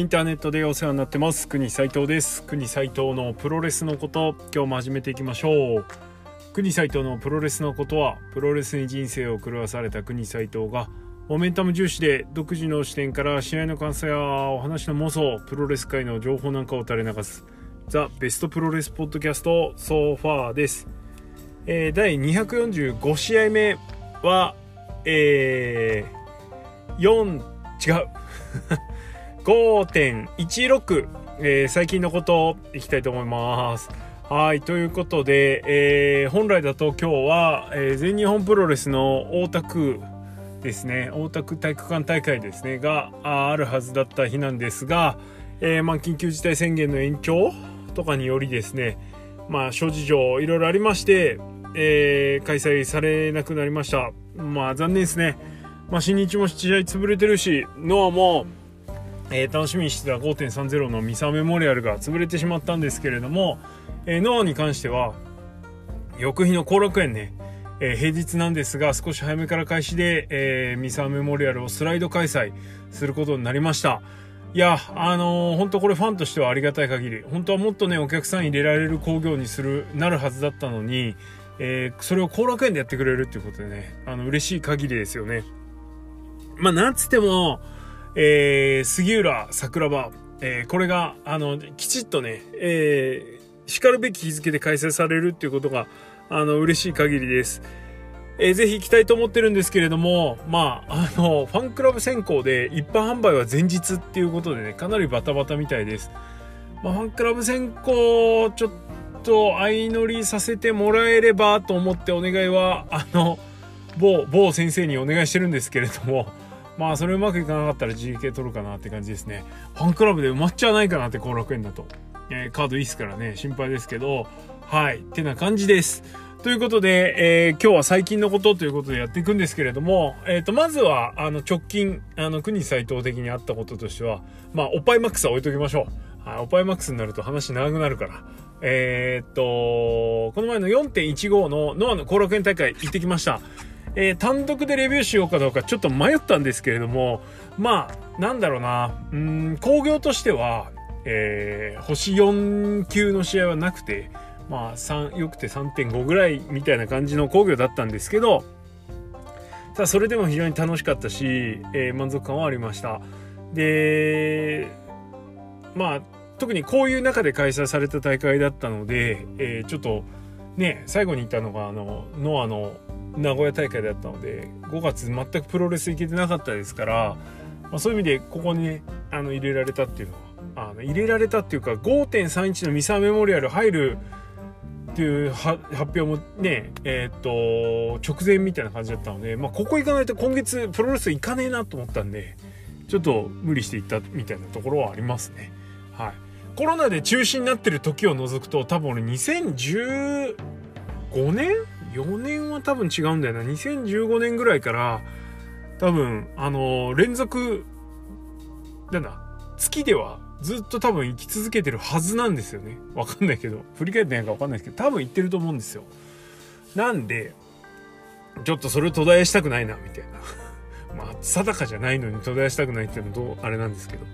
インターネットでお世話になってます。国斉藤です。国斉藤のプロレスのこと今日も始めていきましょう。国斉藤のプロレスのことはプロレスに人生を狂わされた国斉藤がモメンタム重視で独自の視点から試合の感想やお話の妄想プロレス界の情報なんかを垂れ流すザ・ベストプロレスポッドキャストソファーです、えー、第245試合目はえー、4違う。5.16、え、最近のこといきたいと思います。はい。ということで、えー、本来だと今日は、えー、全日本プロレスの大田区ですね、大田区体育館大会ですね、があるはずだった日なんですが、えー、まあ、緊急事態宣言の延長とかによりですね、まあ、諸事情いろいろありまして、えー、開催されなくなりました。まあ、残念ですね。まあ、新日も試合潰れてるし、ノアも、えー、楽しみにしてた5.30のミサメモリアルが潰れてしまったんですけれども、えー、ノアに関しては翌日の後楽園ね、えー、平日なんですが少し早めから開始で、え、ミサメモリアルをスライド開催することになりました。いやあのー、本当これファンとしてはありがたい限り本当はもっとねお客さん入れられる興行にするなるはずだったのに、え、それを後楽園でやってくれるっていうことでねあの嬉しい限りですよね。まあなんつってもえー、杉浦桜庭、えー、これが、あの、きちっとね、えー、叱るべき日付で開催されるっていうことが、あの、嬉しい限りです。えー、ぜひ行きたいと思ってるんですけれども、まあ、あの、ファンクラブ選考で一般販売は前日っていうことでね、かなりバタバタみたいです。まあ、ファンクラブ選考、ちょっと相乗りさせてもらえればと思ってお願いは、あの、某、某先生にお願いしてるんですけれども、まあそれうまくいかなかったら GK 取るかなって感じですね。ファンクラブで埋まっちゃわないかなって後楽園だと。えー、カードいいっすからね、心配ですけど、はい、ってな感じです。ということで、えー、今日は最近のことということでやっていくんですけれども、えっ、ー、と、まずは、あの、直近、あの、国斎藤的にあったこととしては、まあ、おっぱいマックスは置いときましょう。はい、おっぱいマックスになると話長くなるから。えっと、この前の4.15のノアの後楽園大会行ってきました。えー、単独でレビューしようかどうかちょっと迷ったんですけれども、まあ、なんだろうな、うん、工業としては、えー、星4級の試合はなくて、まあ、3、よくて3.5ぐらいみたいな感じの工業だったんですけど、ただそれでも非常に楽しかったし、えー、満足感はありました。で、まあ、特にこういう中で開催された大会だったので、えー、ちょっとね、最後に行ったのが、あの、ノアの名古屋大会だったので5月全くプロレス行けてなかったですから、まあ、そういう意味でここにねあの入れられたっていうのはあの入れられたっていうか5.31のミサメモリアル入るっていう発表もねえっ、と直前みたいな感じだったので、まあ、ここ行かないと今月プロレス行かねえなと思ったんでちょっと無理して行ったみたいなところはありますね。はい、コロナで中止になってる時を除くと多分俺2015年4年は多分違うんだよな。2015年ぐらいから、多分、あのー、連続、なんだ、月ではずっと多分生き続けてるはずなんですよね。わかんないけど、振り返ってないかわかんないですけど、多分言ってると思うんですよ。なんで、ちょっとそれを途絶えしたくないな、みたいな。まあ、定かじゃないのに途絶えしたくないっていうのと、あれなんですけど。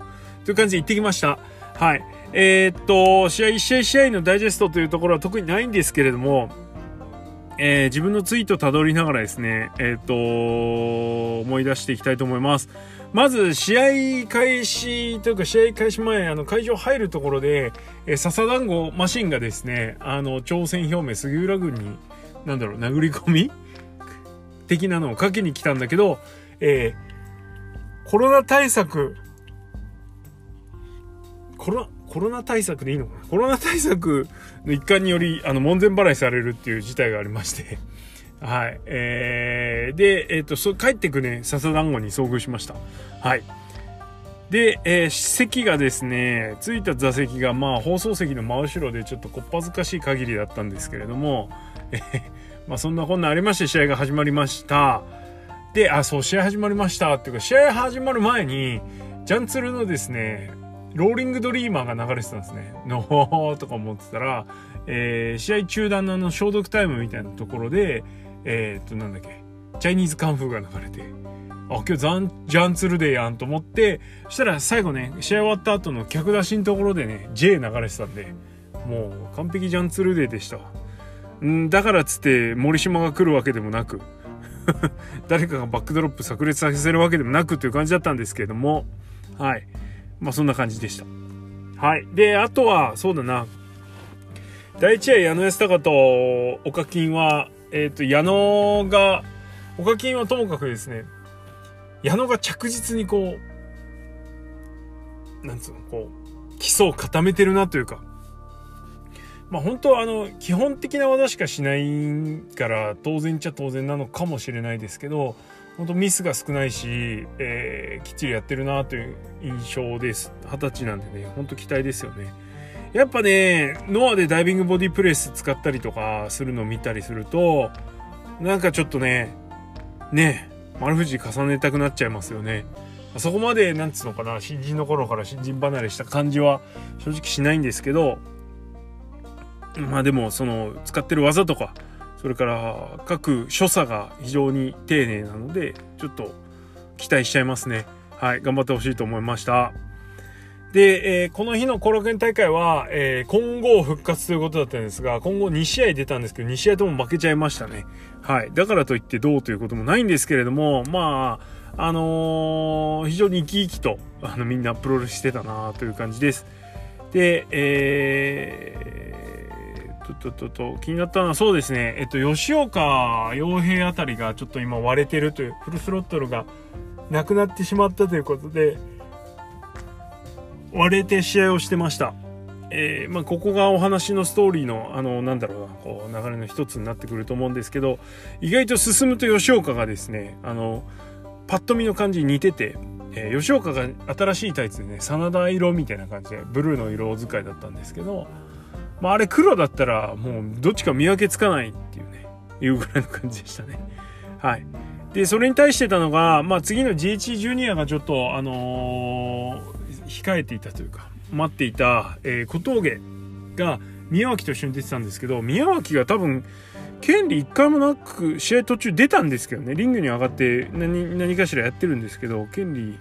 という感じで行ってきました。はい。えー、っと、試合、1試合試合のダイジェストというところは特にないんですけれども、えー、自分のツイートたどりながらですね、えっ、ー、と、思い出していきたいと思います。まず、試合開始というか、試合開始前、あの、会場入るところで、えー、笹団子マシンがですね、あの、挑戦表明、杉浦軍に、なんだろう、殴り込み？的なのをかけに来たんだけど、えー、コロナ対策、コロナ、コロナ対策でいいのかな？コロナ対策の一環により、あの、門前払いされるっていう事態がありまして はい。えー、で、えっ、ー、と、そ帰ってくね、笹団子に遭遇しました。はい。で、えー、席がですね、着いた座席が、まあ、放送席の真後ろでちょっとこっぱずかしい限りだったんですけれども、えー、まあ、そんなこんなありまして、試合が始まりました。で、あ、そう、試合始まりましたっていうか、試合始まる前に、ジャンツルのですね、ローリングドリーマーが流れてたんですね。のーとか思ってたら、えー、試合中断のあの消毒タイムみたいなところで、えー、っと、なんだっけ、チャイニーズカンフーが流れて、あ、今日ザン、ジャンツルデーやんと思って、そしたら最後ね、試合終わった後の客出しのところでね、J 流れてたんで、もう完璧ジャンツルデーでした。んだからっつって森島が来るわけでもなく、誰かがバックドロップ炸裂させるわけでもなくという感じだったんですけれども、はい。まあそんな感じでした。はい。で、あとは、そうだな。第一夜矢野安隆と岡金は、えっ、ー、と、矢野が、岡金はともかくですね、矢野が着実にこう、なんつうの、こう、基礎を固めてるなというか、まあ本当はあの、基本的な技しかしないから当然っちゃ当然なのかもしれないですけど、本当ミスが少ないし、えー、きっちりやってるなという印象です。二十歳なんでね、本当期待ですよね。やっぱね、ノアでダイビングボディプレス使ったりとかするのを見たりすると、なんかちょっとね、ね、丸藤重ねたくなっちゃいますよね。そこまで、なんつうのかな、新人の頃から新人離れした感じは正直しないんですけど、まあでも、その、使ってる技とか、それから各所作が非常に丁寧なので、ちょっと期待しちゃいますね。はい、頑張ってほしいと思いました。で、えー、この日の後楽園大会は、えー、混合復活ということだったんですが、今後2試合出たんですけど、2試合とも負けちゃいましたね。はい。だからといってどうということもないんですけれども、まあ、あのー、非常に生き生きと、あの、みんなプロレスしてたなという感じです。で、えー、と、と、と、と、気になったのはそうですね、えっと、吉岡洋平あたりがちょっと今割れてるという、フルスロットルがなくなってしまったということで、割れて試合をしてました。えー、まあ、ここがお話のストーリーの、あの、なんだろうな、こう、流れの一つになってくると思うんですけど、意外と進むと吉岡がですね、あの、パッと見の感じに似てて、えー、吉岡が新しいタイツでね、真田色みたいな感じで、ブルーの色使いだったんですけど、まあ、あれ黒だったら、もう、どっちか見分けつかないっていうね、いうぐらいの感じでしたね。はい。で、それに対してたのが、まあ、次の GH ジュニアがちょっと、あのー控えていたというか待っていた、えー、小峠が宮脇と一緒に出てたんですけど宮脇が多分権利一回もなく試合途中出たんですけどねリングに上がって何何かしらやってるんですけど権利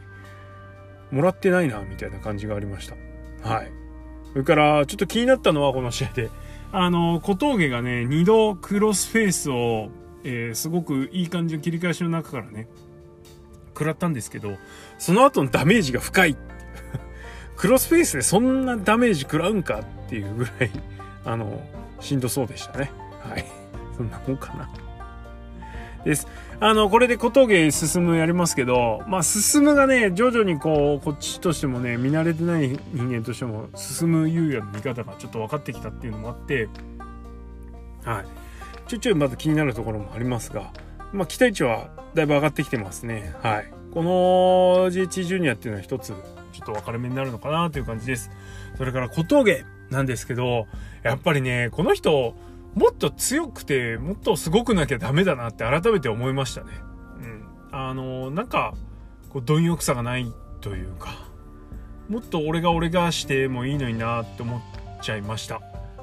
もらってないなみたいな感じがありましたはいそれからちょっと気になったのはこの試合であの小峠がね2度クロスフェイスを、えー、すごくいい感じの切り返しの中からね食らったんですけどその後のダメージが深い クロスフェイスでそんなダメージ食らうんかっていうぐらい、あの、しんどそうでしたね。はい。そんなもんかな。です。あの、これで小峠進むやりますけど、まあ、進むがね、徐々にこう、こっちとしてもね、見慣れてない人間としても、進む優也の見方がちょっと分かってきたっていうのもあって、はい。ちょいちょいまだ気になるところもありますが、まあ、期待値はだいぶ上がってきてますね。はい。この GH ジュニアっていうのは一つ、ちょっと分かれ目になるのかなという感じです。それから小峠なんですけど、やっぱりね、この人、もっと強くて、もっとすごくなきゃダメだなって改めて思いましたね。うん。あの、なんか、こう、貪欲さがないというか、もっと俺が俺がしてもいいのになって思っちゃいました。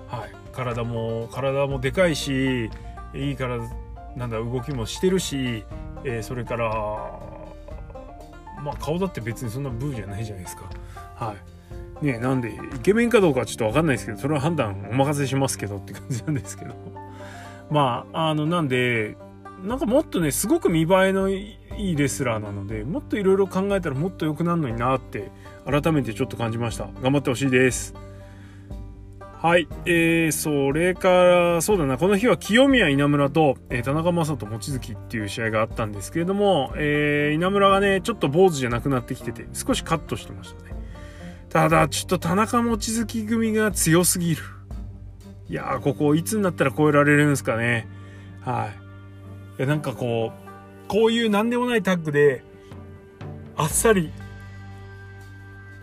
はい。体も、体もでかいし、いいから、なんだ、動きもしてるし、えー、それから、まあ顔だって別にそんなブーじゃないじゃないですか。はい。ねなんで、イケメンかどうかはちょっとわかんないですけど、それは判断お任せしますけどって感じなんですけど。まあ、あの、なんで、なんかもっとね、すごく見栄えのいいレスラーなので、もっといろいろ考えたらもっと良くなるのになって、改めてちょっと感じました。頑張ってほしいです。はい。えー、それから、そうだな、この日は清宮稲村と、えー、田中将人望月っていう試合があったんですけれども、えー、稲村がね、ちょっと坊主じゃなくなってきてて、少しカットしてましたね。ただ、ちょっと田中望月組が強すぎる。いやー、ここいつになったら超えられるんですかね。はい。いや、なんかこう、こういうなんでもないタッグで、あっさり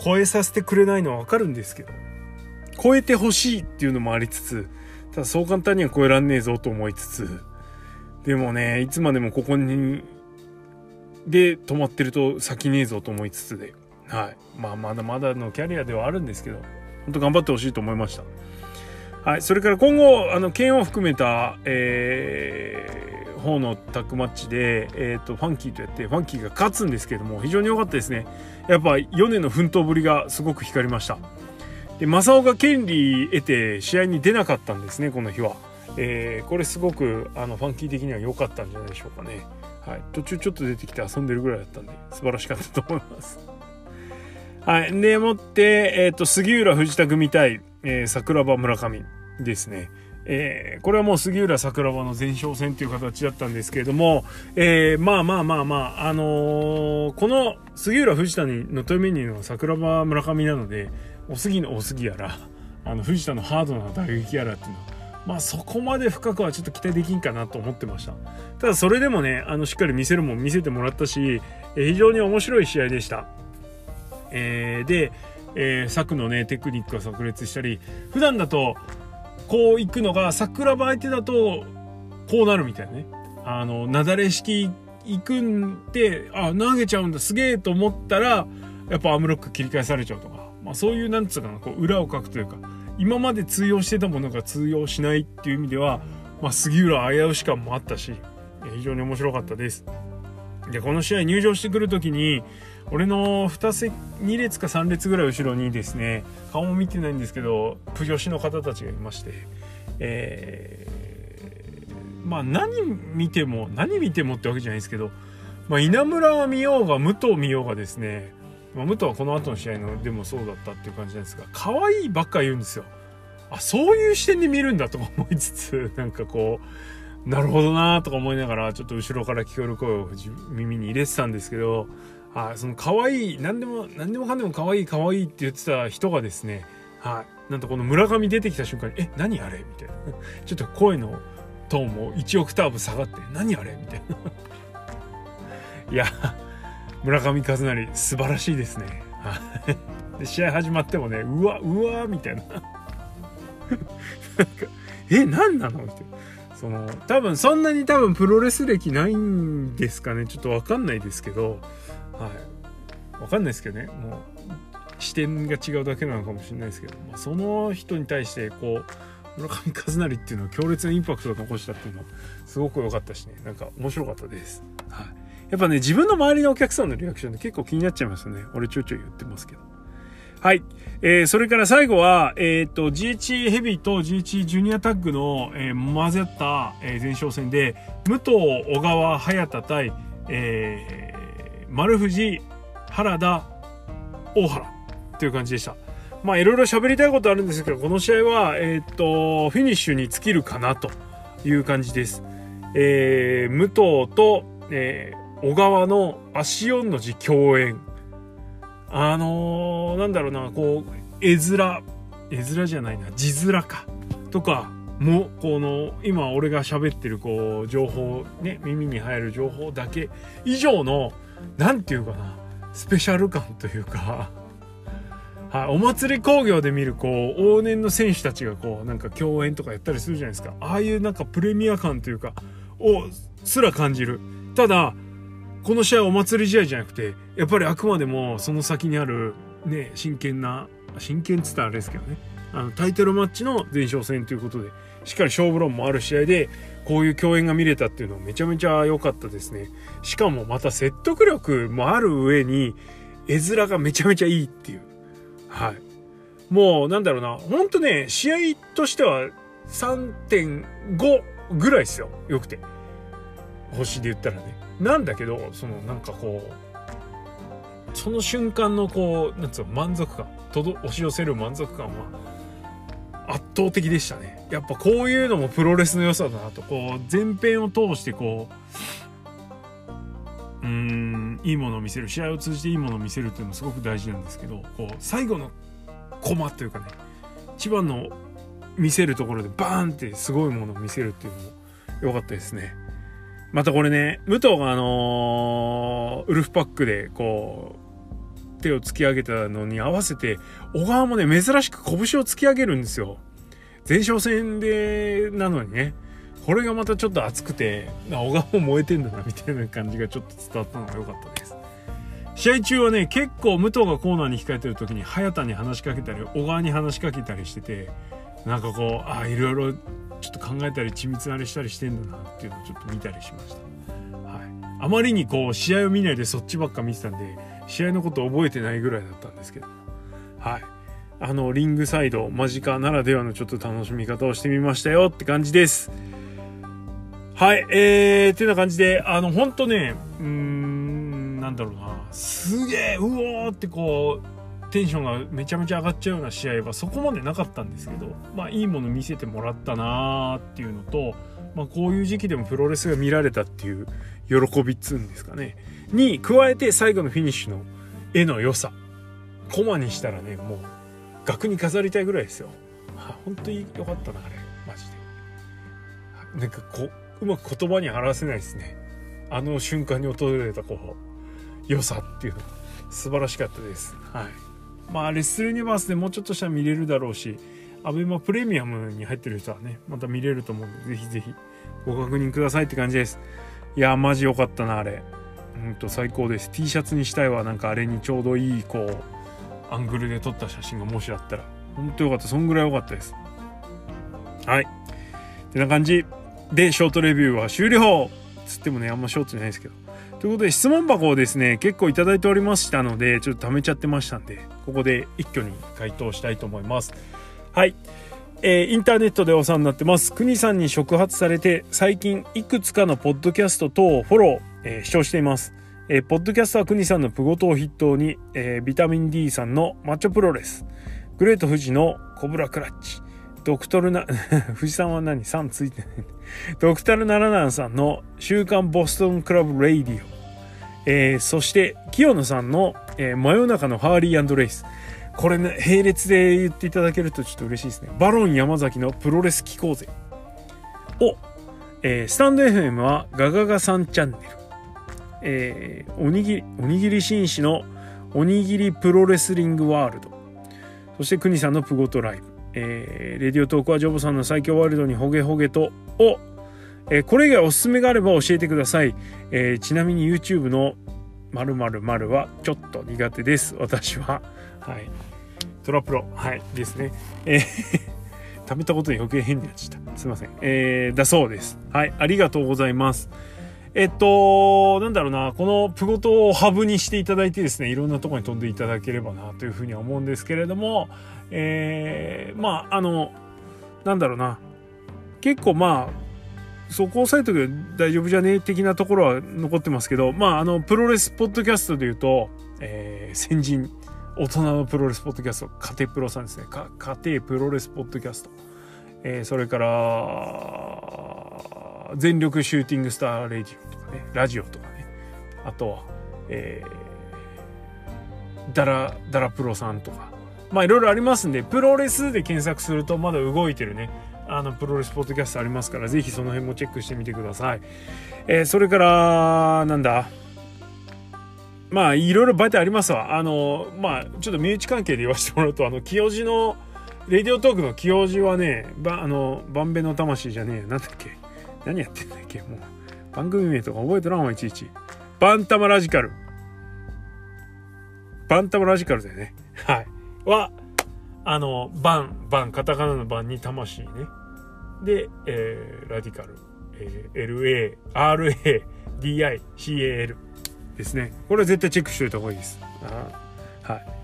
超えさせてくれないのはわかるんですけど、超えてほしいっていうのもありつつ、ただそう簡単には超えらんねえぞと思いつつ、でもね、いつまでもここに、で止まってると先ねえぞと思いつつで、はい。まあまだまだのキャリアではあるんですけど、本当頑張ってほしいと思いました。はい。それから今後、あの、剣を含めた、えー、方のタッグマッチで、えーと、ファンキーとやってファンキーが勝つんですけども非常に良かったですねやっぱ4年の奮闘ぶりがすごく光りましたで正雄が権利得て試合に出なかったんですねこの日は、えー、これすごくあのファンキー的には良かったんじゃないでしょうかねはい、途中ちょっと出てきて遊んでるぐらいだったんで素晴らしかったと思いますはい。でもって、えっ、ー、と、杉浦藤田組対、えー、桜庭村上ですね。えー、これはもう杉浦桜庭の前哨戦という形だったんですけれども、えー、まあまあまあまあ、あのー、この杉浦藤田にのトイメニューの桜庭村上なので、お杉のお杉やら、あの藤田のハードな打撃やらっていうのは、まあそこまで深くはちょっと期待できんかなと思ってました。ただそれでもね、あのしっかり見せるもん見せてもらったし、え非常に面白い試合でした。えー、で、えー、策のねテクニックが炸裂したり普段だとこう行くのが桜庭相手だとこうなるみたいなね。あの雪崩式行くんであ投げちゃうんだすげえと思ったらやっぱアームロック切り返されちゃうとか、まあ、そういうなんつうかなこう裏をかくというか。今まで通用してたものが通用しないっていう意味では、まあ、杉浦危うし感もあったし非常に面白かったです。でこの試合入場してくる時に俺の2席2列か3列ぐらい後ろにですね顔も見てないんですけどプヨシの方たちがいましてえー、まあ何見ても何見てもってわけじゃないですけど、まあ、稲村見ようが武藤見ようがですね、まあ、武藤はこの後の試合のでもそうだったっていう感じなんですが可愛いばっか言うんですよ。あそういう視点で見るんだとか思いつつ なんかこうなるほどなとか思いながらちょっと後ろから聞こえる声を耳に入れてたんですけどはい、その可愛い何でも何でもかんでも可愛い可愛いって言ってた人がですね、はい、なんとこの村上出てきた瞬間に「え何あれ?」みたいな。ちょっと声のトーンも1オクターブ下がって「何あれ?」みたいな。いや村上和成素晴らしいですね。で試合始まってもねうわうわみたいな。なんかえ何なの？みたいな。その多分そんなに多分プロレス歴ないんですかね。ちょっと分かんないですけど。はい。分かんないですけどね。もう視点が違うだけなのかもしれないですけど、まあ、その人に対してこう村上和成っていうのは強烈なインパクトを残したっていうのはすごく良かったしね。なんか面白かったです。はい。やっぱね自分の周りのお客さんのリアクションって結構気になっちゃいますよね。俺ちょいちょい言ってますけど。はい。えー、それから最後は、えっ、ー、と、GH ヘビーと GH ジュニアタッグの、えー、混ぜ合った、え、前哨戦で、武藤、小川、早田対、えー、丸藤、原田、大原という感じでした。まあいろいろ喋りたいことあるんですけど、この試合は、えっ、と、フィニッシュに尽きるかなという感じです。えー、武藤と、えー、小川の足4の字共演。あのー、なんだろうな、こう、絵面、絵面じゃないな、字面か。とか、もこの今俺が喋ってるこう情報ね耳に入る情報だけ以上の何て言うかなスペシャル感というか。はい、お祭り工業で見るこう往年の選手たちがこうなんか共演とかやったりするじゃないですか。ああいうなんかプレミア感というかをすら感じる。ただこの試合はお祭り試合じゃなくてやっぱりあくまでもその先にあるね真剣な真剣っつったらあれですけどね。あのタイトルマッチの前哨戦ということでしっかり勝負論もある試合でこういう共演が見れたっていうのはめちゃめちゃ良かったですね。しかもまた説得力もある上に、絵面がめちゃめちゃいいっていう。はい。もうなんだろうな、ほんとね、試合としては3.5ぐらいですよ。よくて。星で言ったらね。なんだけど、そのなんかこう、その瞬間のこう、なんつうの、満足感、とど押し寄せる満足感は、圧倒的でしたねやっぱこういうのもプロレスの良さだなとこう前編を通してこううんいいものを見せる試合を通じていいものを見せるっていうのもすごく大事なんですけどこう最後のコマというかね一番の見せるところでバーンってすごいものを見せるっていうのも良かったですね。またこれね、武藤があのー、ウルフパックでこう、手を突き上げたのに合わせて、小川もね、珍しく拳を突き上げるんですよ。前哨戦で、なのにね。これがまたちょっと熱くて、小川も燃えてんだな、みたいな感じがちょっと伝わったのが良かったです。試合中はね、結構武藤がコーナーに控えてる時に、早田に話しかけたり、小川に話しかけたりしてて、なんかこうああいろいろちょっと考えたり緻密なりしたりしてんだなっていうのをちょっと見たりしました。はい、あまりにこう試合を見ないでそっちばっか見てたんで試合のこと覚えてないぐらいだったんですけどはいあのリングサイド間近ならではのちょっと楽しみ方をしてみましたよって感じです。はい、えー、ていうような感じで、あの、ほんとね、うーん、なんだろうな、すげえ、うおーってこう、テンションがめちゃめちゃ上がっちゃうような試合はそこまでなかったんですけど、まあいいもの見せてもらったなーっていうのと、まあこういう時期でもプロレスが見られたっていう喜びっつうんですかね。に加えて最後のフィニッシュの絵の良さ。コマにしたらね、もう額に飾りたいぐらいですよ。本当に良かったな、あれ。マジで。なんかこう、うまく言葉に表せないですね。あの瞬間に訪れたこう、良さっていうの。素晴らしかったです。はい。まあ、レッスルユニバースでもうちょっとしたら見れるだろうし、アベマプレミアムに入ってる人はね、また見れると思うんで、ぜひぜひご確認くださいって感じです。いや、マジ良かったな、あれ。うんと最高です。T シャツにしたいわ。なんかあれにちょうどいい、こう、アングルで撮った写真がもしあったら、本当よかった。そんぐらい良かったです。はい。ってな感じで、ショートレビューは終了つってもね、あんまショートじゃないですけど。ということで、質問箱をですね、結構いただいておりましたので、ちょっと貯めちゃってましたんで、ここで一挙に回答したいと思います。はい。えー、インターネットでお世話になってます。国さんに触発されて、最近いくつかのポッドキャスト等をフォロー、えー、視聴しています。えー、ポッドキャストは国さんのプゴトを筆頭に、えー、ビタミン D さんのマッチョプロレス、グレート富士のコブラクラッチ、ドクトルな、富士山は何 ?3 ついてない。ドクタルナラナンさんの週刊ボストンクラブレイディオ、えー、そして清野さんの、えー、真夜中のハーリーレイス。これね、並列で言っていただけるとちょっと嬉しいですね。バロン山崎のプロレス機構ぜ。を、えー、スタンド FM はガガガさんチャンネル。えー、おにぎり、おにぎり紳士のおにぎりプロレスリングワールド。そして国さんのプゴトライブ。えー、レディオトークはジョブさんの最強ワールドにホゲホゲとを、えー、これ以外おすすめがあれば教えてください。えー、ちなみに YouTube の〇〇〇はちょっと苦手です。私は。はい。トラプロ。はい。ですね。えー 食べたことに余計変になっちゃった。すいません。えー、だそうです。はい。ありがとうございます。えっと、なんだろうな、このプロゴトをハブにしていただいてですね、いろんなとこに飛んでいただければなというふうには思うんですけれども、えー、まあ、あの、なんだろうな、結構まあ、そこ押さえとけば大丈夫じゃねえ的なところは残ってますけど、まあ、あの、プロレスポッドキャストで言うと、えー、先人、大人のプロレスポッドキャスト、カテプロさんですね。家庭プロレスポッドキャスト。えー、それから、全力シューティングスターレディオとかね、ラジオとかね、あとは、えー、ダラ、ダラプロさんとか、まあいろいろありますんで、プロレスで検索するとまだ動いてるね、あの、プロレスポッドキャストありますから、ぜひその辺もチェックしてみてください。えー、それから、なんだ、まあいろいろ媒体ありますわ。あの、まあちょっと身内関係で言わせてもらうと、あの、清治の、レディオトークの清治はね、ば、あの、バンベの魂じゃねえ、なんだっけ？何やってんだっけもう、番組名とか覚えてらんわ、いちいち。バンタマラジカル。バンタマラジカルだよね。はい。は、あの、バン、バン、カタカナのバンに魂ね。で、えー、ラディカル。えー、LA、RA、DI、CAL ですね。これは絶対チェックしといた方がいいです。あはい。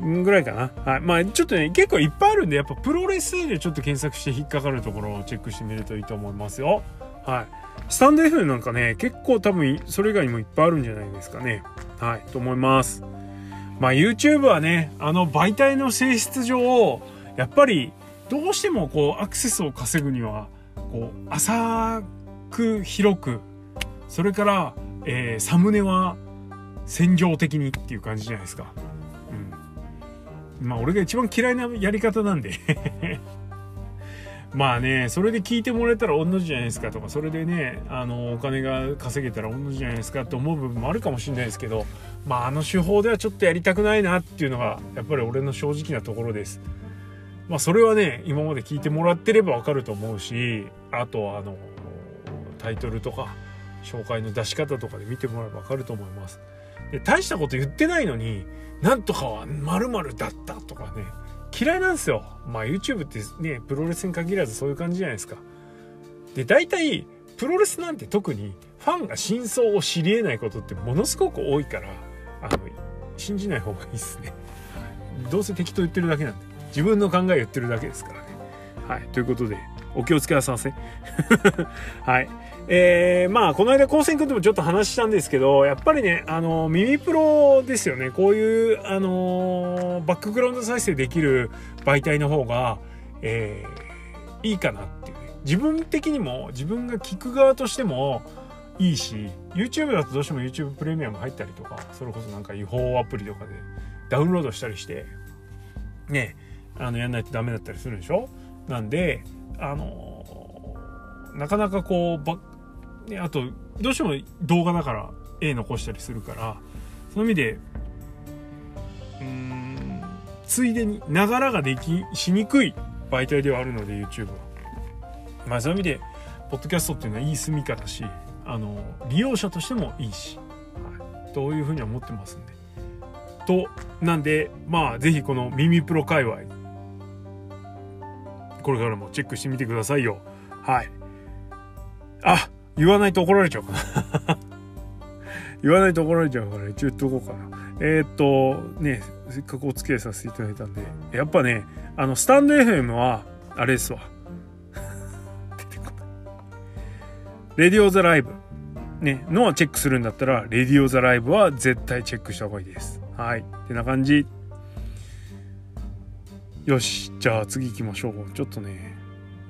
ぐらいかな。はい。まあちょっとね、結構いっぱいあるんで、やっぱプロレスでちょっと検索して引っかかるところをチェックしてみるといいと思いますよ。はい。スタンド F なんかね、結構多分それ以外にもいっぱいあるんじゃないですかね。はい。と思います。まあ YouTube はね、あの媒体の性質上、やっぱりどうしてもこうアクセスを稼ぐには、こう浅く広く、それから、えー、サムネは戦場的にっていう感じじゃないですか。まあ俺が一番嫌いなやり方なんで まあね、それで聞いてもらえたら同じじゃないですかとか、それでね、あの、お金が稼げたら同じじゃないですかと思う部分もあるかもしれないですけど、まああの手法ではちょっとやりたくないなっていうのが、やっぱり俺の正直なところです。まあそれはね、今まで聞いてもらってればわかると思うし、あとあの、タイトルとか、紹介の出し方とかで見てもらえばわかると思います。で大したこと言ってないのに、なんとかは〇〇だったとかね、嫌いなんですよ。まあ YouTube ってね、プロレスに限らずそういう感じじゃないですか。で、大体、プロレスなんて特にファンが真相を知り得ないことってものすごく多いから、あの、信じない方がいいですね。どうせ適当言ってるだけなんで。自分の考え言ってるだけですからね。はい。ということで、お気をつけなさいませ。はい。えー、まあ、この間、高専君ともちょっと話したんですけど、やっぱりね、あの、耳プロですよね。こういう、あのバックグラウンド再生できる媒体の方が、えー、いいかなっていうね。自分的にも、自分が聞く側としても、いいし YouTube だとどうしても YouTube プレミアム入ったりとかそれこそなんか違法アプリとかでダウンロードしたりしてねあのやんないとダメだったりするでしょ？なんであのなかなかこうば、ね、あとどうしても動画だから絵残したりするからそういう意味でうんついでにながらができしにくい媒体ではあるので YouTube は。まあそういう意味でポッドキャストっていうのはいい住みかだしあの利用者としてもいいし、はい、というふうには思ってますんで。となんでまあ是非この耳プロ界隈これからもチェックしてみてくださいよ。はい。あ言わないと怒られちゃうかな 言わないと怒られちゃうから一応言っとこうかな。えー、っと、ね、せっかくお付き合いさせていただいたんで、やっぱね、あの、スタンド FM は、あれですわ。レディオザライブ、ね、のはチェックするんだったら、レディオザライブは絶対チェックした方がいいです。はい。ってな感じ。よし。じゃあ次行きましょう。ちょっとね、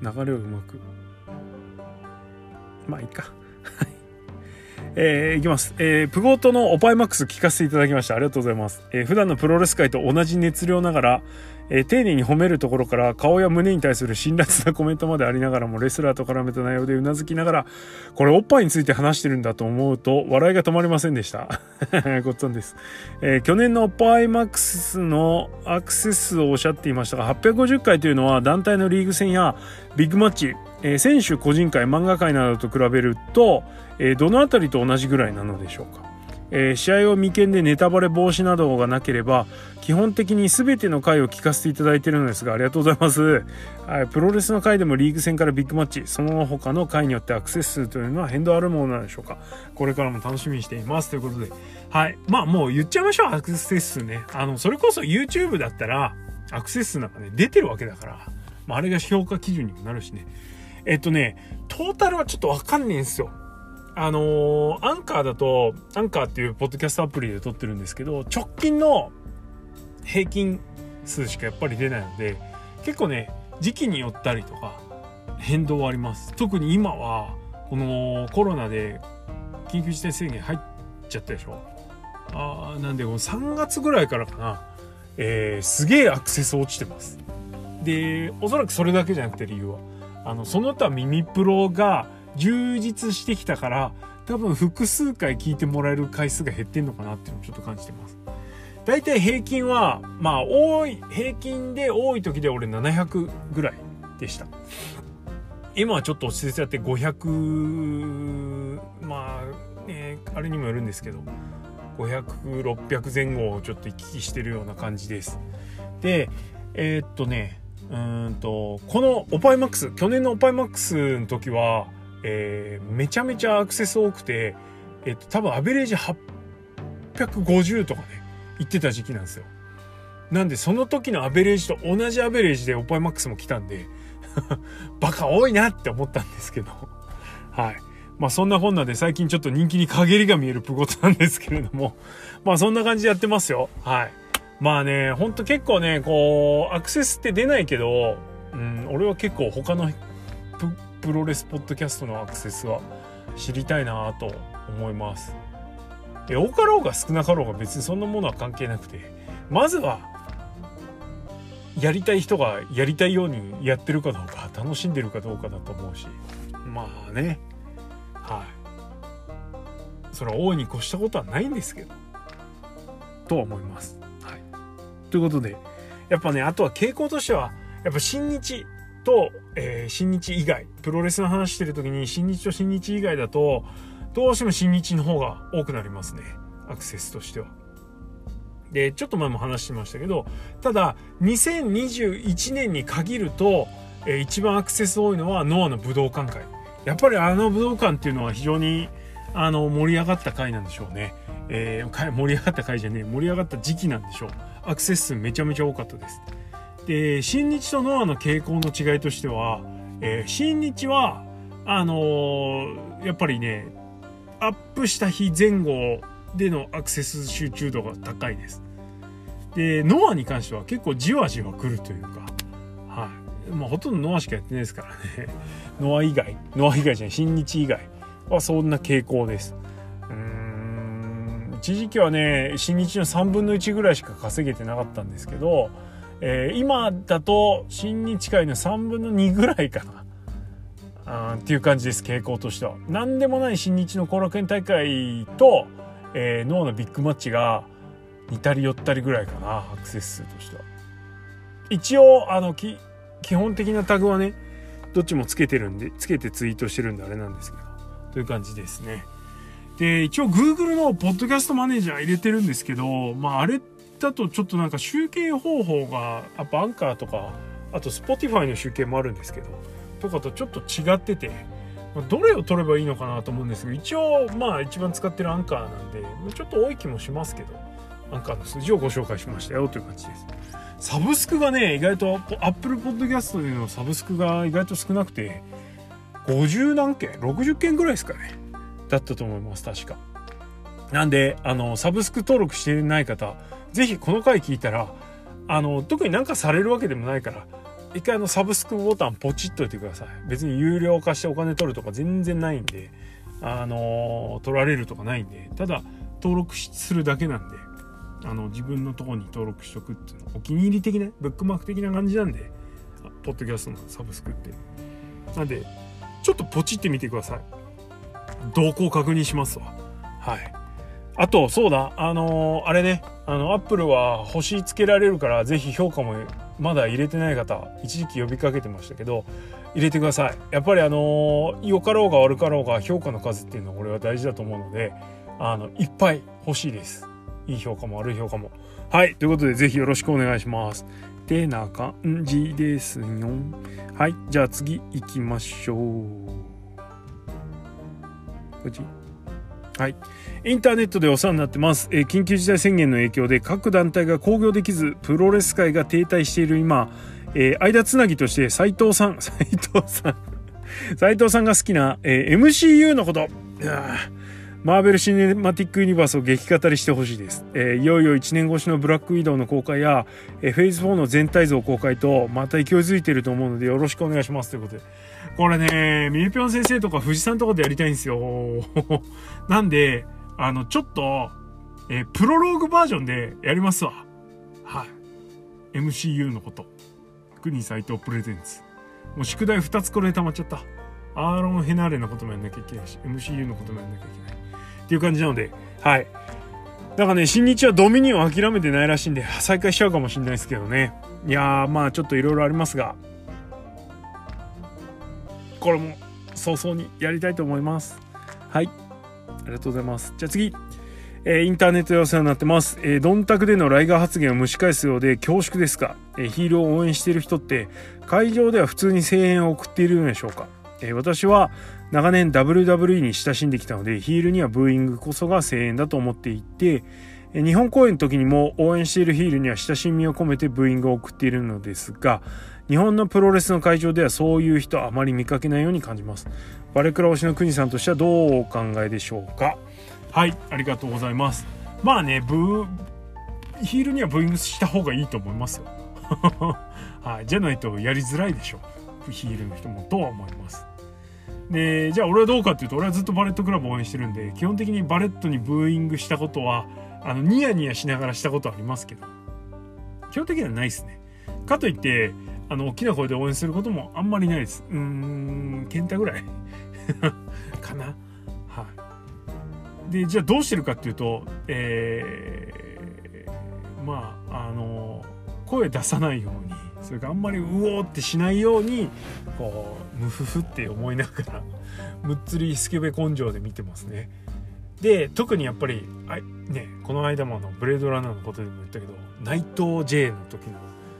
流れをうまく。まあいいか。は いえー、いきます。えー、プゴートのオパイマックス聞かせていただきました。ありがとうございます。えー、普段のプロレス界と同じ熱量ながら、えー、丁寧に褒めるところから顔や胸に対する辛辣なコメントまでありながらもレスラーと絡めた内容でうなずきながらこれおっぱいについて話してるんだと思うと笑いが止まりませんでした。ごっつんです、えー、去年のおっぱいマックスのアクセス数をおっしゃっていましたが850回というのは団体のリーグ戦やビッグマッチ、えー、選手個人会漫画界などと比べると、えー、どの辺りと同じぐらいなのでしょうか？えー、試合を未見でネタバレ防止などがなければ基本的に全ての回を聞かせていただいているのですがありがとうございます、はい、プロレスの回でもリーグ戦からビッグマッチその他の回によってアクセス数というのは変動あるものなんでしょうか。これからも楽しみにしています。ということで。はい。まあもう言っちゃいましょう。アクセス数ね。あのそれこそ YouTube だったらアクセス数なんかね出てるわけだから、まあ、あれが評価基準にもなるしね。えっとねトータルはちょっとわかんねえんですよ。あのー、アンカーだと、アンカーっていうポッドキャストアプリで撮ってるんですけど、直近の平均数しかやっぱり出ないので、結構ね、時期によったりとか、変動はあります。特に今は、このコロナで緊急事態宣言入っちゃったでしょ。あなんで、3月ぐらいからかな、えー、すげえアクセス落ちてます。で、おそらくそれだけじゃなくて理由は、あの、その他耳プロが、充実してきたから多分複数回聞いてもらえる回数が減ってんのかなっていうのをちょっと感じてます。大体平均はまあ多い平均で多い時で俺700ぐらいでした。今はちょっと落ち着いちゃって500まあねあれにもよるんですけど500600前後をちょっと行き来してるような感じです。でえー、っとねうんとこのオパイマックス去年のオパイマックスの時はえー、めちゃめちゃアクセス多くて、えっと、多分アベレージ850とかね、言ってた時期なんですよ。なんで、その時のアベレージと同じアベレージでオパイマックスも来たんで バカ多いなって思ったんですけどはい。まあそんなこんで最近ちょっと人気に陰りが見えるプゴトなんですけれどもまあそんな感じでやってますよ。はい。まあね、ほんと結構ね、こう、アクセスって出ないけど、うん、俺は結構他のプロレスポッドキャストのアクセスは知りたいなと思います。多かろうが少なかろうが別にそんなものは関係なくて。まずはやりたい人がやりたいようにやってるかどうか楽しんでるかどうかだと思うし。まあね。はい。それは大いに越したことはないんですけど。とは思います。はい、ということでやっぱねあとは傾向としてはやっぱ新日と、えー、新日以外プロレスの話してる時に新日と新日以外だとどうしても新日の方が多くなりますね。アクセスとしては。でちょっと前も話してましたけどただ2021年に限ると、えー、一番アクセス多いのはノアの武道館会。やっぱりあの武道館っていうのは非常にあの盛り上がった回なんでしょうね、えー、盛り上がった回じゃねえ盛り上がった時期なんでしょう。アクセス数めちゃめちゃ多かったです。で新日とノアの傾向の違いとしては、えー、新日はあのー、やっぱりねアップした日前後でのアクセス集中度が高いです。でノアに関しては結構じわじわ来るというかはい。まあほとんどノアしかやってないですからね。ノア以外ノア以外じゃない新日以外はそんな傾向です。うん一時期はね新日の3分の1ぐらいしか稼げてなかったんですけど、えー、今だと新日界の3分の2ぐらいかな。あっていう感じです傾向としては。何でもない新日の後楽園大会と、えー、脳のビッグマッチが似たり寄ったりぐらいかなアクセス数としては。一応あの基本的なタグはねどっちもつけてるんでつけてツイートしてるんであれなんですけどという感じですね。で一応 Google のポッドキャストマネージャー入れてるんですけどまああれってだとちょっとなんか集計方法がやっぱアンカーとかあと Spotify の集計もあるんですけどとかとちょっと違っててどれを取ればいいのかなと思うんですけど一応まあ一番使ってるアンカーなんでちょっと多い気もしますけどアンカーの数字をご紹介しましたよという感じです。サブスクがね意外と Apple Podcast でのサブスクが意外と少なくて50何件60件ぐらいですかねだったと思います確か。なんであのサブスク登録してない方是非この回聞いたらあの特になんかされるわけでもないから一回あのサブスクボタンポチっといてください。別に有料化してお金取るとか全然ないんであの取られるとかないんでただ登録するだけなんであの自分のとこに登録しとくっていうのお気に入り的なブックマーク的な感じなんでポッドキャストのサブスクって。なんでちょっとポチってみてください。動向確認しますわ。はい。あとそうだ。あのー、あれね。あのアップルは星つけられるから是非評価もまだ入れてない方一時期呼びかけてましたけど入れてください。やっぱりあの良かろうが悪かろうが評価の数っていうのは俺は大事だと思うのであのいっぱい欲しいです。いい評価も悪い評価も。はい。ということでぜひよろしくお願いします。てな感じですよ。はい。じゃあ次行きましょう。こっち。はい。インターネットでお世話になってます。えー、緊急事態宣言の影響で各団体が興行できず、プロレス界が停滞している今、えー、間つなぎとして斉藤さん、斉藤さん斉藤さんが好きな、えー、MCU のこと。マーベル・シネマティック・ユニバースを激語りしてほしいです、えー、いよいよ1年越しのブラックウィドウの公開や、えー、フェイズ4の全体像公開とまた勢いづいていると思うのでよろしくお願いしますということでこれねミリピョン先生とか藤さんとかでやりたいんですよ。なんであのちょっと、えー、プロローグバージョンでやりますわ。はい。MCU のこと。国斎藤プレゼンツ。もう宿題2つこれ溜まっちゃった。アーロン・ヘナーレのこともやんなきゃいけないし MCU のこともやんなきゃいけない。っていう感じなので、はい。だからね、新日はドミニオン諦めてないらしいんで、再開しちゃうかもしれないですけどね。いやー、まあちょっといろいろありますが、これも早々にやりたいと思います。はい。ありがとうございます。じゃあ次。えー、インターネットでお世話になってます。えー、ドンタクでのライガー発言を蒸し返すようで恐縮ですが、えー、ヒールを応援している人って会場では普通に声援を送っているのでしょうか、えー、私は長年 WWE に親しんできたのでヒールにはブーイングこそが声援だと思っていて日本公演の時にも応援しているヒールには親しみを込めてブーイングを送っているのですが日本のプロレスの会場ではそういう人あまり見かけないように感じます。バレクラ推しの国さんとしてはどうお考えでしょうか？はいありがとうございます。まあねブーヒールにはブーイングした方がいいと思いますよ。はい、じゃないとやりづらいでしょう。ヒールの人もとは思います。でじゃあ俺はどうかっていうと俺はずっとバレットクラブを応援してるんで基本的にバレットにブーイングしたことはあのニヤニヤしながらしたことありますけど。基本的にはないですね。かといってあの大きな声で応援することもあんまりないです。うーん健太ぐらい。かな。はい。でじゃあどうしてるかっていうとえー、まああの声出さないようにそれからあんまりうおーってしないようにこうムフフって思いながらむっつりスケベ根性で見てますね。で特にやっぱりあねこの間もあのブレードランナーのことでも言ったけど内藤 J の時の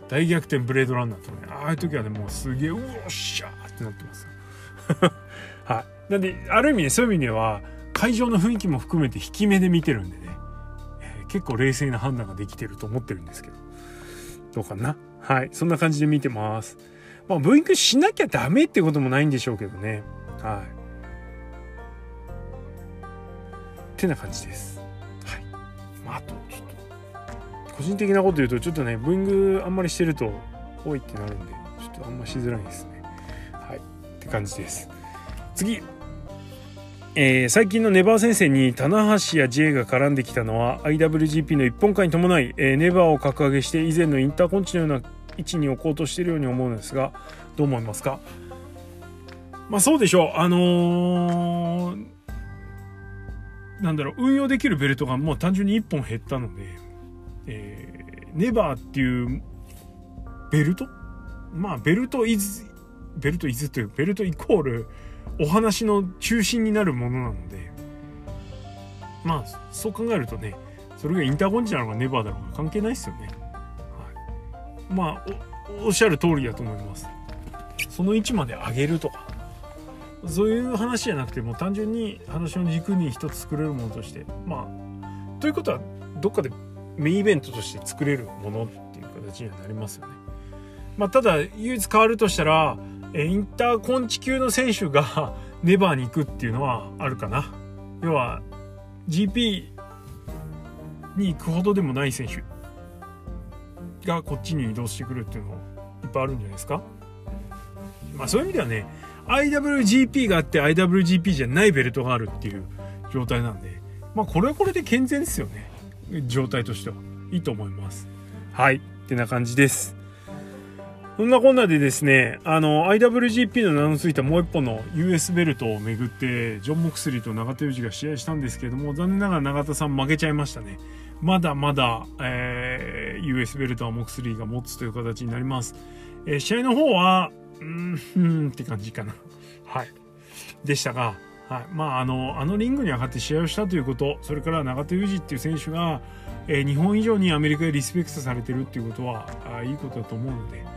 大逆転ブレードランナーとかねああいう時はねもうすげえうおっしゃーってなってます。はい。なんである意味ねそういう意味では会場の雰囲気も含めて引き目で見てるんでね、えー、結構冷静な判断ができてると思ってるんですけど。どうかな？はい。そんな感じで見てます。まあブーイングしなきゃダメってこともないんでしょうけどね。はい。ってな感じです。はい。まあ、あと、ちょっと、個人的なこと言うと、ちょっとね、ブーイングあんまりしてると、多いってなるんで、ちょっとあんましづらいですね。はい。って感じです。次。えー、最近のネバー先生に棚橋や J が絡んできたのは IWGP の一本化に伴い、えー、ネバーを格上げして以前のインターコンチのような位置に置こうとしているように思うんですがどう思いますか？まあそうでしょうあのーなんだろう運用できるベルトがもう単純に1本減ったので、えー、ネバーっていうベルト？まあベルトイズベルトイズというベルトイコールお話の中心になるものなのでまあそう考えるとねそれがインターコンチなのかネバーだろうが関係ないですよね、はい、まあおっしゃる通りだと思います。その位置まで上げるとか。そういう話じゃなくても単純に話の軸に一つ作れるものとしてまあということはどっかでメインイベントとして作れるものっていう形にはなりますよね。まあ、ただ唯一変わるとしたらインターコンチ級の選手が ネバーに行くっていうのはあるかな。要は GP に行くほどでもない選手がこっちに移動してくるっていうのもいっぱいあるんじゃないですか。まあそういう意味ではね IWGP があって IWGP じゃないベルトがあるっていう状態なんで、まあこれはこれで健全ですよね。状態としては。いいと思います。はい。ってな感じです。そんなこんなでですね、あの、IWGP の名の付いたもう一本の US ベルトをめぐって、ジョン・モクスリーと永田裕二が試合したんですけれども、残念ながら永田さん負けちゃいましたね。まだまだ、えー、US ベルトはモクスリーが持つという形になります。えー、試合の方は、うーん、って感じかな。はい。でしたが、はい。まあ、あの、あのリングに上がって試合をしたということ、それから永田裕二っていう選手が、えー、日本以上にアメリカでリスペクトされてるっていうことは、あいいことだと思うので、はい。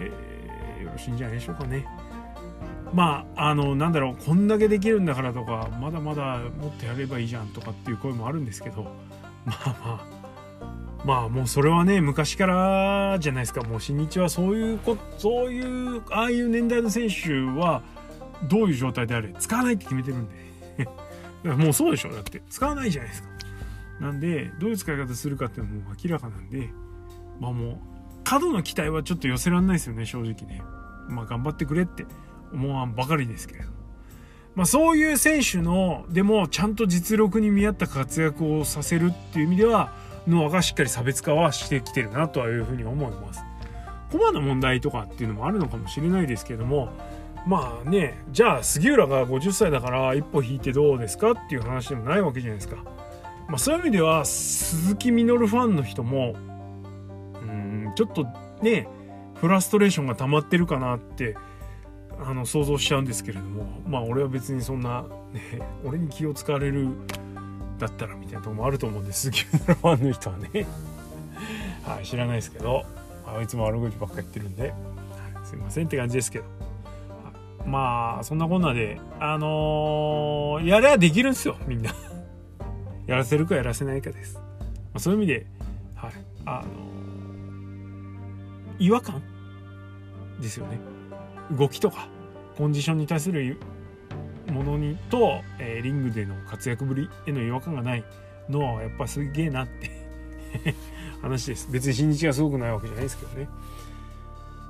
えー、よろしいんじゃないでしょうかね。まあ、あの、なんだろう、こんだけできるんだからとか、まだまだもっとやればいいじゃんとかっていう声もあるんですけど、まあまあ、まあもうそれはね昔からじゃないですか。もう新日はそういうこそういうああいう年代の選手はどういう状態であれ使わないって決めてるんで。もうそうでしょだって。使わないじゃないですか。なんでどういう使い方するかっていうのも明らかなんで。まあもう過度の期待はちょっと寄せらんないですよね正直ね。まあ頑張ってくれって思わんばかりですけれどまあそういう選手のでもちゃんと実力に見合った活躍をさせるっていう意味ではノアがしっかり差別化はしてきてるなというふうに思います。コマの問題とかっていうのもあるのかもしれないですけどもまあねじゃあ杉浦が50歳だから一歩引いてどうですかっていう話でもないわけじゃないですか。まあ、そういう意味では鈴木みのるファンの人もうんちょっとねフラストレーションが溜まってるかなってあの想像しちゃうんですけれどもまあ俺は別にそんな、ね、俺に気を使われるだったらみたいなとこもあると思うんです牛乳ファンの人はね。はい知らないですけど、まあ、いつも悪口ばっか言ってるんで、はい、すいませんって感じですけど。まあそんなこんなであのー、やればできるんですよみんな。やらせるかやらせないかです、まあ、そういう意味ではいあのー、違和感ですよね。動きとかコンディションに対するものにと、えー、リングでの活躍ぶりへの違和感がないのはやっぱすげえなって 話です。別に新日がすごくないわけじゃないですけどね。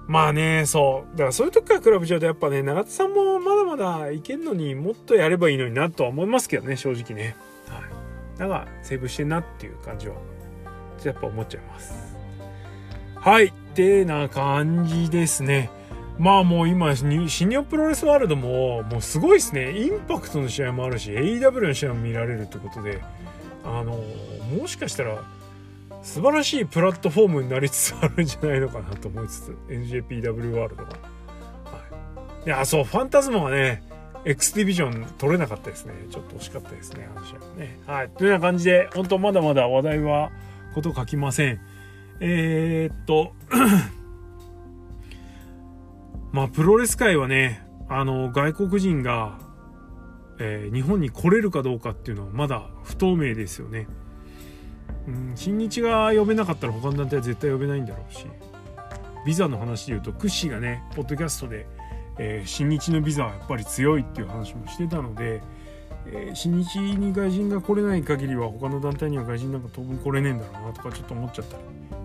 まあねそう。だからそういう時から比べちゃうとやっぱね永田さんもまだまだいけんのにもっとやればいいのになとは思いますけどね正直ね。はい。だからセーブしてんなっていう感じはやっぱ思っちゃいます。はい。ってな感じですね。まあもう今、新日本プロレスワールドも、もうすごいですね。インパクトの試合もあるし、AEW の試合も見られるってことで、あの、もしかしたら、素晴らしいプラットフォームになりつつあるんじゃないのかなと思いつつ、NJPW ワールドが。はい。いや、そう、ファンタズモがね、X ディビジョン取れなかったですね。ちょっと惜しかったですね、話はね。はい。というような感じで、本当まだまだ話題はこと書きません。えー、っと、まあ、プロレス界はね、あの、外国人が、えー、日本に来れるかどうかっていうのはまだ不透明ですよね。うん、新日が呼べなかったら他の団体は絶対呼べないんだろうし、ビザの話で言うと、クッシーがね、ポッドキャストで、えー、新日のビザはやっぱり強いっていう話もしてたので、えー、新日に外人が来れない限りは他の団体には外人なんか当分来れねえんだろうなとかちょっと思っちゃった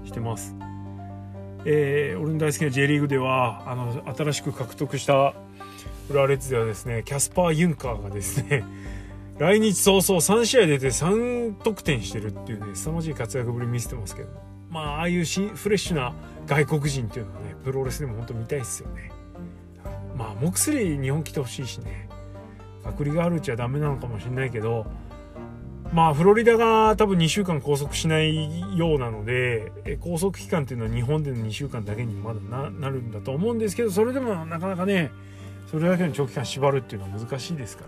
りしてます。えー、俺の大好きな J リーグではあの新しく獲得した浦和レッズではですねキャスパー・ユンカーがですね 来日早々3試合出て3得点してるっていうね凄まじい活躍ぶり見せてますけどまあああいうしフレッシュな外国人っていうのはねプロレスでも本当見たいっすよね。まあモクスリー日本来てほしいしね。隔離があるうちはダメなのかもしれないけどまあフロリダが多分2週間拘束しないようなので拘束期間っていうのは日本での2週間だけにまだななるんだと思うんですけどそれでもなかなかねそれだけの長期間縛るっていうのは難しいですか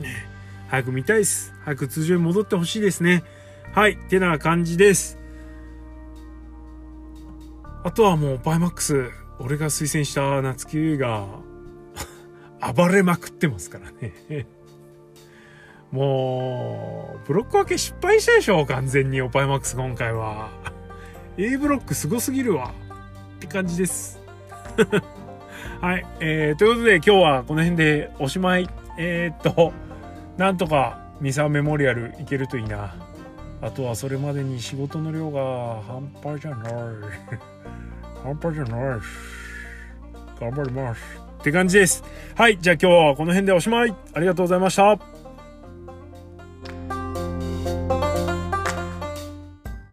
ら、ね、早く見たいです。早く通常に戻ってほしいですね。はいってな感じです。あとはもうバイマックス俺が推薦した夏木優が 暴れまくってますからね。もう、ブロック分け失敗したでしょ完全にオパイマックス今回は。A ブロックすごすぎるわ。って感じです。はい。えー、ということで今日はこの辺でおしまい。えー、っと、なんとかミサメモリアルいけるといいな。あとはそれまでに仕事の量が半端じゃない。半端じゃない。頑張ります。って感じです。はい。じゃあ今日はこの辺でおしまい。ありがとうございました。